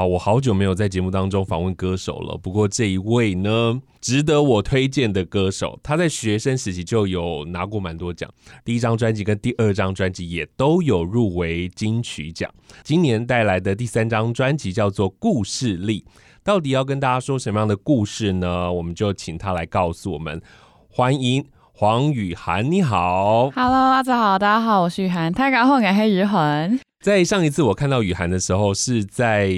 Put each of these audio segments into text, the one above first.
啊，我好久没有在节目当中访问歌手了。不过这一位呢，值得我推荐的歌手，他在学生时期就有拿过蛮多奖，第一张专辑跟第二张专辑也都有入围金曲奖。今年带来的第三张专辑叫做《故事力》，到底要跟大家说什么样的故事呢？我们就请他来告诉我们。欢迎黄雨涵，你好，Hello，阿泽好，大家好，我是雨涵，大家好，我是羽涵。在上一次我看到雨涵的时候，是在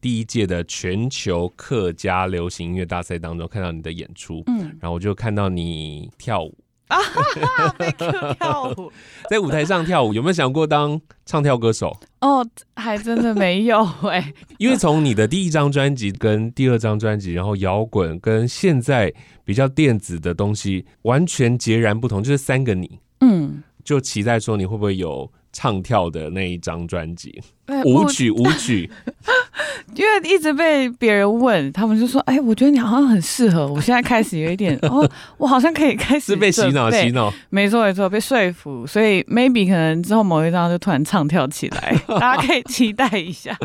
第一届的全球客家流行音乐大赛当中看到你的演出，嗯，然后我就看到你跳舞。啊，被课跳舞，在舞台上跳舞，有没有想过当唱跳歌手？哦，还真的没有哎、欸，因为从你的第一张专辑跟第二张专辑，然后摇滚跟现在比较电子的东西完全截然不同，就是三个你，嗯，就期待说你会不会有。唱跳的那一张专辑，舞曲舞曲，因为一直被别人问，他们就说：“哎，我觉得你好像很适合。”我现在开始有一点 哦，我好像可以开始是被洗脑洗脑，没错没错，被说服，所以 maybe 可能之后某一张就突然唱跳起来，大家可以期待一下。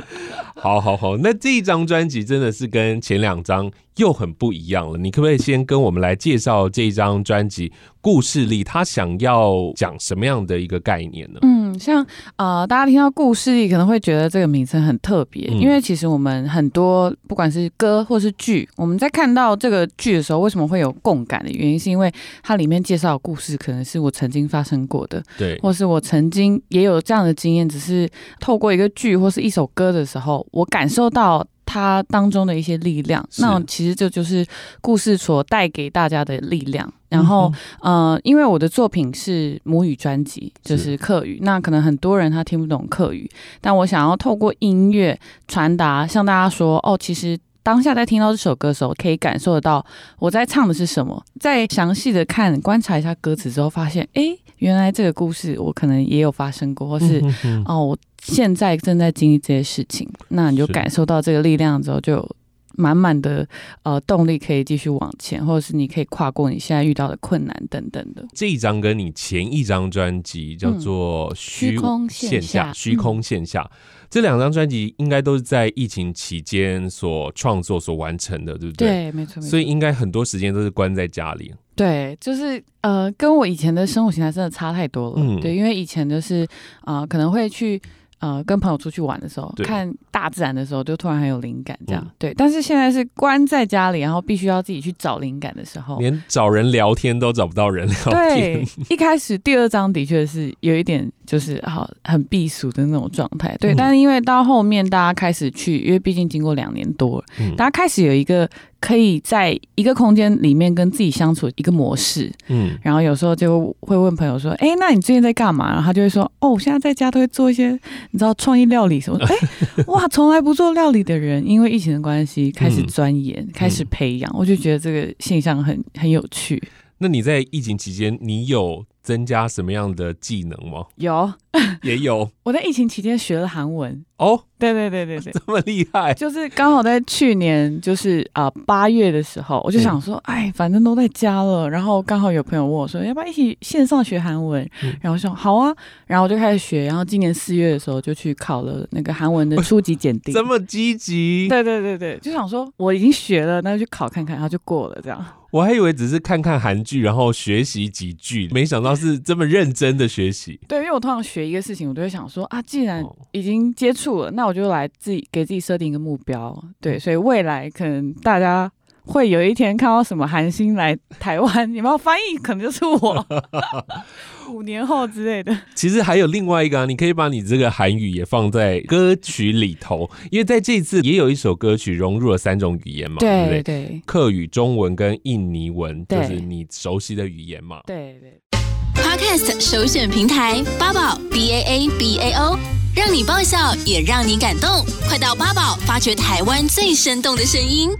好好好，那这一张专辑真的是跟前两张又很不一样了。你可不可以先跟我们来介绍这一张专辑《故事力》，他想要讲什么样的一个概念呢？嗯，像呃，大家听到《故事力》可能会觉得这个名称很特别，嗯，因为其实我们很多不管是歌或是剧，我们在看到这个剧的时候，为什么会有共感的原因，是因为它里面介绍的故事可能是我曾经发生过的，对，或是我曾经也有这样的经验，只是透过一个剧或是一首歌的时候，我感受到它当中的一些力量，那其实这就是故事所带给大家的力量。然后，呃，因为我的作品是母语专辑，就是。客语，那可能很多人他听不懂客语，但我想要透过音乐传达，向大家说，哦，其实当下在听到这首歌的时候，可以感受得到我在唱的是什么。再详细的看、观察一下歌词之后，发现，哎，原来这个故事我可能也有发生过，或是哦，我现在正在经历这些事情，那你就感受到这个力量之后就。满满的呃动力可以继续往前，或者是你可以跨过你现在遇到的困难等等的。这一张跟你前一张专辑叫做虚《空线下》，虚空线下这两张专辑应该都是在疫情期间所创作、所完成的，对不对？对，没错。所以应该很多时间都是关在家里。对，就是呃，跟我以前的生活形态真的差太多了。嗯，对，因为以前就是啊、呃，可能会去。呃，跟朋友出去玩的时候，看大自然的时候，就突然很有灵感，这样、嗯、对。但是现在是关在家里，然后必须要自己去找灵感的时候，连找人聊天都找不到人聊天。对，一开始第二章的确是有一点，就是好很避暑的那种状态。对、嗯，但是因为到后面大家开始去，因为毕竟经过两年多、嗯，大家开始有一个。可以在一个空间里面跟自己相处一个模式，嗯，然后有时候就会问朋友说，哎，那你最近在干嘛？然后他就会说，哦，我现在在家都会做一些你知道创意料理什么的。哎，哇，从来不做料理的人，因为疫情的关系开始钻研，嗯、开始培养、嗯，我就觉得这个现象很很有趣。那你在疫情期间，你有增加什么样的技能吗？有，也有。我在疫情期间学了韩文。哦，对对对对对，这么厉害！就是刚好在去年，就是啊八月的时候，我就想说，哎，反正都在家了，然后刚好有朋友问我说，要不要一起线上学韩文？然后我说好啊，然后我就开始学，然后今年四月的时候就去考了那个韩文的初级检定。这么积极？对对对对，就想说我已经学了，那就去考看看，然后就过了这样。我还以为只是看看韩剧，然后学习几句，没想到是这么认真的学习。对，因为我通常学一个事情，我都会想说啊，既然已经接触了。那我就来自己给自己设定一个目标，对，所以未来可能大家会有一天看到什么韩星来台湾，你们要翻译，可能就是我 五年后之类的。其实还有另外一个啊，你可以把你这个韩语也放在歌曲里头，因为在这次也有一首歌曲融入了三种语言嘛，对不对？对，客语、中文跟印尼文，就是你熟悉的语言嘛。对对。Podcast 首选平台八宝 B A A B A O。让你爆笑，也让你感动，快到八宝发掘台湾最生动的声音。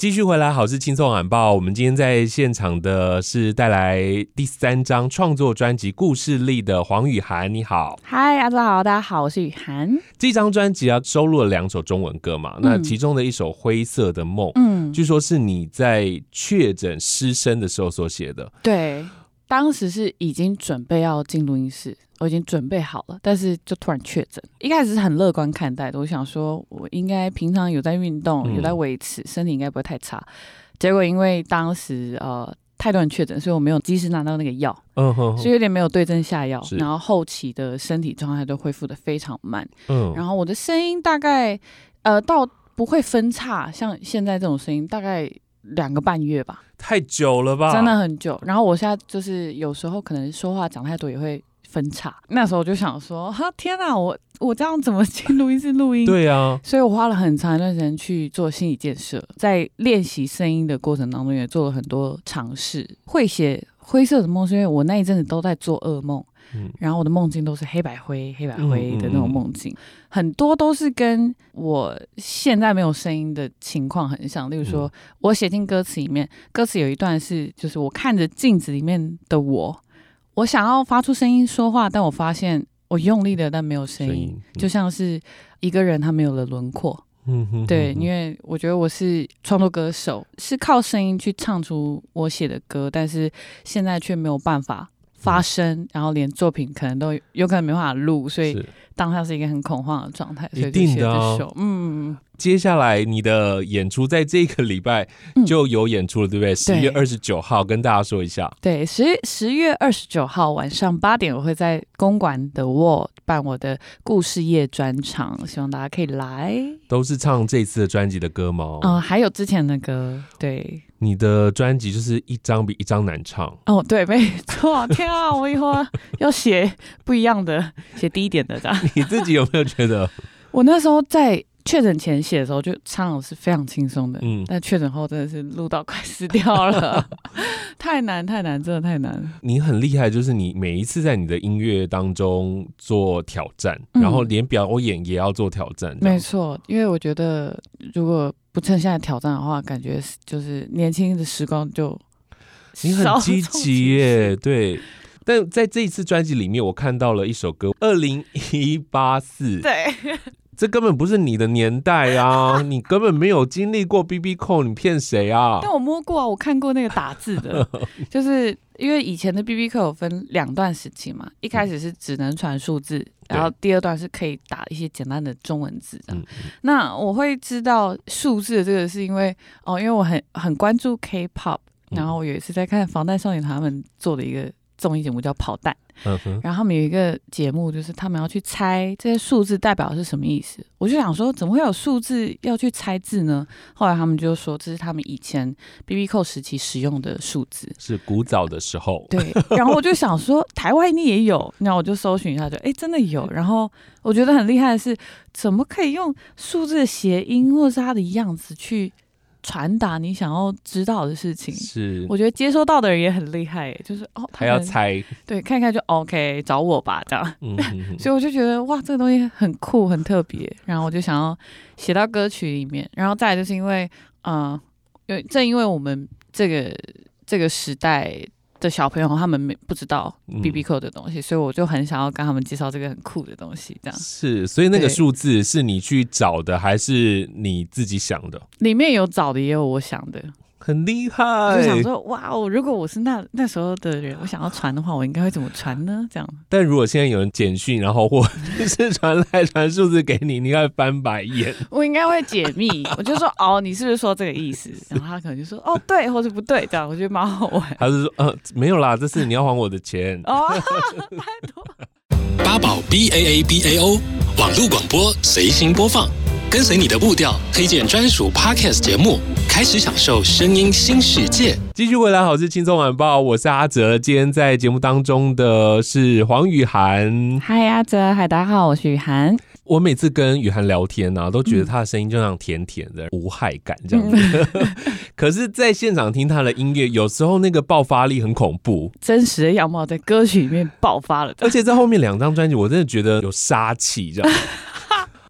继续回来，好事轻松晚报。我们今天在现场的是带来第三张创作专辑《故事力》的黄雨涵，你好，嗨，大家好，大家好，我是雨涵。这张专辑啊，收录了两首中文歌嘛，嗯、那其中的一首《灰色的梦》，嗯，据说是你在确诊失声的时候所写的。对，当时是已经准备要进录音室。我已经准备好了，但是就突然确诊。一开始是很乐观看待的，我想说，我应该平常有在运动，有在维持，身体应该不会太差。结果因为当时呃太多人确诊，所以我没有及时拿到那个药，嗯哼，所以有点没有对症下药，然后后期的身体状态都恢复的非常慢，嗯，然后我的声音大概呃到不会分叉，像现在这种声音大概两个半月吧，太久了吧，真的很久。然后我现在就是有时候可能说话讲太多也会。分叉，那时候我就想说，哈，天哪，我我这样怎么进录音室录音？对啊，所以我花了很长一段时间去做心理建设，在练习声音的过程当中，也做了很多尝试。会写灰色的梦，是因为我那一阵子都在做噩梦，嗯，然后我的梦境都是黑白灰、黑白灰的那种梦境，嗯嗯嗯，很多都是跟我现在没有声音的情况很像。例如说，我写进歌词里面，歌词有一段是，就是我看着镜子里面的我。我想要发出声音说话，但我发现我用力的，但没有声音，声音嗯、就像是一个人他没有了轮廓。嗯哼，对，因为我觉得我是创作歌手，是靠声音去唱出我写的歌，但是现在却没有办法发生，嗯、然后连作品可能都有可能没办法录，所以当下是一个很恐慌的状态，所以就写这首。嗯。接下来你的演出在这个礼拜就有演出了，嗯、对不对？十月二十九号，跟大家说一下。对，十十月二十九号晚上八点，我会在公馆的 Wall 办我的故事夜专场，希望大家可以来。都是唱这次的专辑的歌吗？嗯、呃，还有之前的歌。对，你的专辑就是一张比一张难唱。哦，对，没错。天啊，我以后要写不一样的，写低一点的这样。你自己有没有觉得？我那时候在。确诊前写的时候就唱的是非常轻松的，嗯，但确诊后真的是录到快死掉了，太难太难，真的太难。你很厉害，就是你每一次在你的音乐当中做挑战，嗯、然后连表演也要做挑战。没错，因为我觉得如果不趁现在挑战的话，感觉就是年轻的时光就你很积极耶，对。但在这一次专辑里面，我看到了一首歌《二零一八四》，对。这根本不是你的年代啊！你根本没有经历过 BB Call，你骗谁啊？但我摸过啊，我看过那个打字的，就是因为以前的 BB Call 有分两段时期嘛，一开始是只能传数字，嗯、然后第二段是可以打一些简单的中文字的。嗯、那我会知道数字的这个是因为哦，因为我很很关注 K-pop，然后我有一次在看防弹少年他们做的一个综艺节目叫《跑弹》。嗯哼，然后他们有一个节目，就是他们要去猜这些数字代表的是什么意思。我就想说，怎么会有数字要去猜字呢？后来他们就说，这是他们以前 BBQ 时期使用的数字，是古早的时候。对，然后我就想说，台湾你也有，那我就搜寻一下就，就哎，真的有。然后我觉得很厉害的是，怎么可以用数字的谐音或者是它的样子去。传达你想要知道的事情，是。我觉得接收到的人也很厉害，就是哦，他还要猜，对，看看就 OK，找我吧，这样，嗯、哼 哼所以我就觉得哇，这个东西很酷，很特别，然后我就想要写到歌曲里面，然后再来就是因为，嗯、呃，因为正因为我们这个这个时代。的小朋友他们没不知道 BB Call 的东西，嗯、所以我就很想要跟他们介绍这个很酷的东西。这样是，所以那个数字是你去找的，还是你自己想的？里面有找的，也有我想的。很厉害，我就想说哇哦！如果我是那那时候的人，我想要传的话，我应该会怎么传呢？这样。但如果现在有人简讯，然后或是传来传数字给你，你应该翻白眼。我应该会解密，我就说哦，你是不是说这个意思？然后他可能就说哦 对，或者不对，这样我觉得蛮好玩。他是说呃没有啦，这是你要还我的钱哦。拜托。八宝 B A A B A O 网络广播随心播放。跟随你的步调，推荐专属 Podcast 节目，开始享受声音新世界。继续回来，好事轻松晚报，我是阿哲。今天在节目当中的是黄雨涵。嗨，阿哲，嗨，大家好，我是雨涵。我每次跟雨涵聊天呢、啊，都觉得他的声音就像甜甜的，嗯、无害感这样子。嗯、可是，在现场听他的音乐，有时候那个爆发力很恐怖，真实的样貌在歌曲里面爆发了。而且在后面两张专辑，我真的觉得有杀气，这样。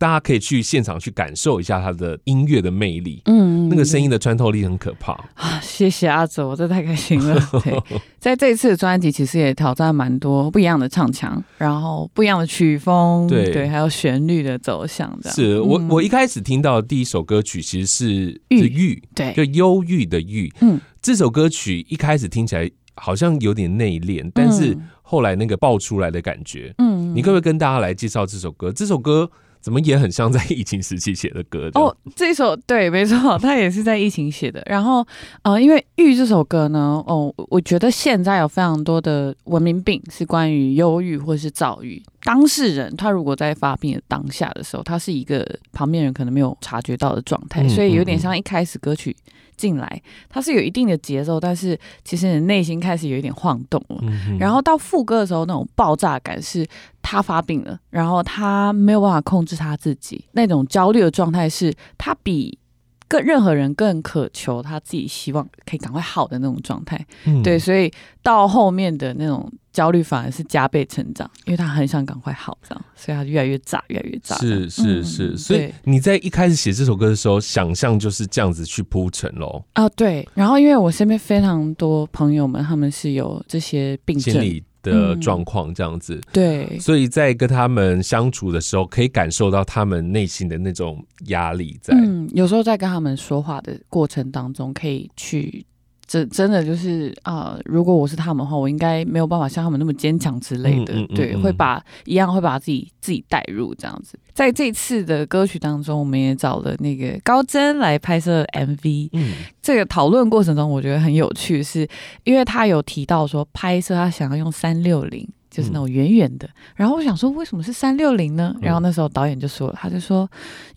大家可以去现场去感受一下他的音乐的魅力。嗯，那个声音的穿透力很可怕啊！谢谢阿泽，我这太开心了。对，在这一次的专辑，其实也挑战蛮多不一样的唱腔，然后不一样的曲风，对对，还有旋律的走向。是我我一开始听到的第一首歌曲，其实是郁郁，对，就忧郁的郁。嗯，这首歌曲一开始听起来好像有点内敛，但是后来那个爆出来的感觉，嗯，你可不可以跟大家来介绍这首歌？这首歌。怎么也很像在疫情时期写的歌哦，这首对，没错，他也是在疫情写的。然后，呃，因为《郁》这首歌呢，哦，我觉得现在有非常多的文明病是关于忧郁或是躁郁。当事人他如果在发病的当下的时候，他是一个旁边人可能没有察觉到的状态，所以有点像一开始歌曲。进来，它是有一定的节奏，但是其实你内心开始有一点晃动了。嗯、然后到副歌的时候，那种爆炸感是他发病了，然后他没有办法控制他自己，那种焦虑的状态是他比更任何人更渴求他自己希望可以赶快好的那种状态。嗯、对，所以到后面的那种。焦虑反而是加倍成长，因为他很想赶快好，这样，所以他越来越炸，越来越炸。是是是，嗯、所以你在一开始写这首歌的时候，想象就是这样子去铺陈喽。啊，对。然后因为我身边非常多朋友们，他们是有这些病症心理的状况，这样子。嗯、对。所以在跟他们相处的时候，可以感受到他们内心的那种压力在。嗯，有时候在跟他们说话的过程当中，可以去。真真的就是啊、呃，如果我是他们的话，我应该没有办法像他们那么坚强之类的。嗯嗯嗯、对，会把一样会把自己自己带入这样子。在这次的歌曲当中，我们也找了那个高真来拍摄 MV。嗯，这个讨论过程中，我觉得很有趣是，是因为他有提到说拍摄他想要用三六零，就是那种远远的。嗯、然后我想说，为什么是三六零呢？然后那时候导演就说了，他就说，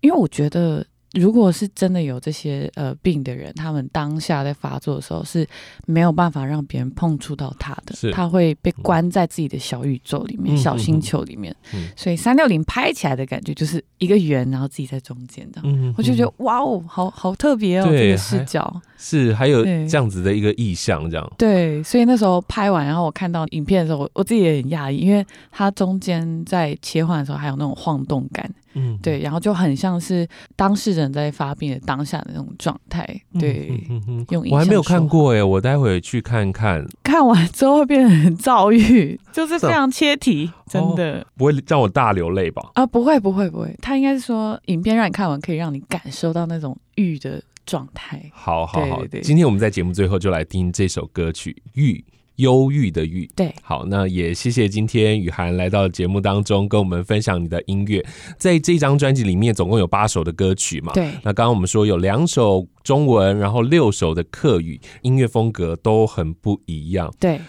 因为我觉得。如果是真的有这些呃病的人，他们当下在发作的时候是没有办法让别人碰触到他的，他会被关在自己的小宇宙里面、嗯、小星球里面。嗯、所以三六零拍起来的感觉就是一个圆，然后自己在中间的。嗯，我就觉得哇哦，好好特别哦，对这个视角是还有这样子的一个意象，这样对。对，所以那时候拍完，然后我看到影片的时候，我我自己也很讶异，因为它中间在切换的时候还有那种晃动感。嗯，对，然后就很像是当事人在发病的当下的那种状态，对，嗯、哼哼用我还没有看过哎，我待会去看看。看完之后会变得很躁郁，就是非常切题，真的、哦、不会让我大流泪吧？啊，不会，不会，不会，他应该是说影片让你看完可以让你感受到那种郁的状态。好好好，对对对，今天我们在节目最后就来听这首歌曲《郁》。忧郁的郁，对，好，那也谢谢今天雨涵来到节目当中，跟我们分享你的音乐。在这张专辑里面，总共有八首的歌曲嘛？对。那刚刚我们说有两首中文，然后六首的客语，音乐风格都很不一样。对。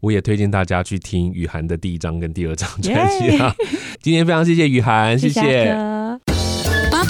我也推荐大家去听雨涵的第一张跟第二张专辑啊。今天非常谢谢雨涵，谢谢。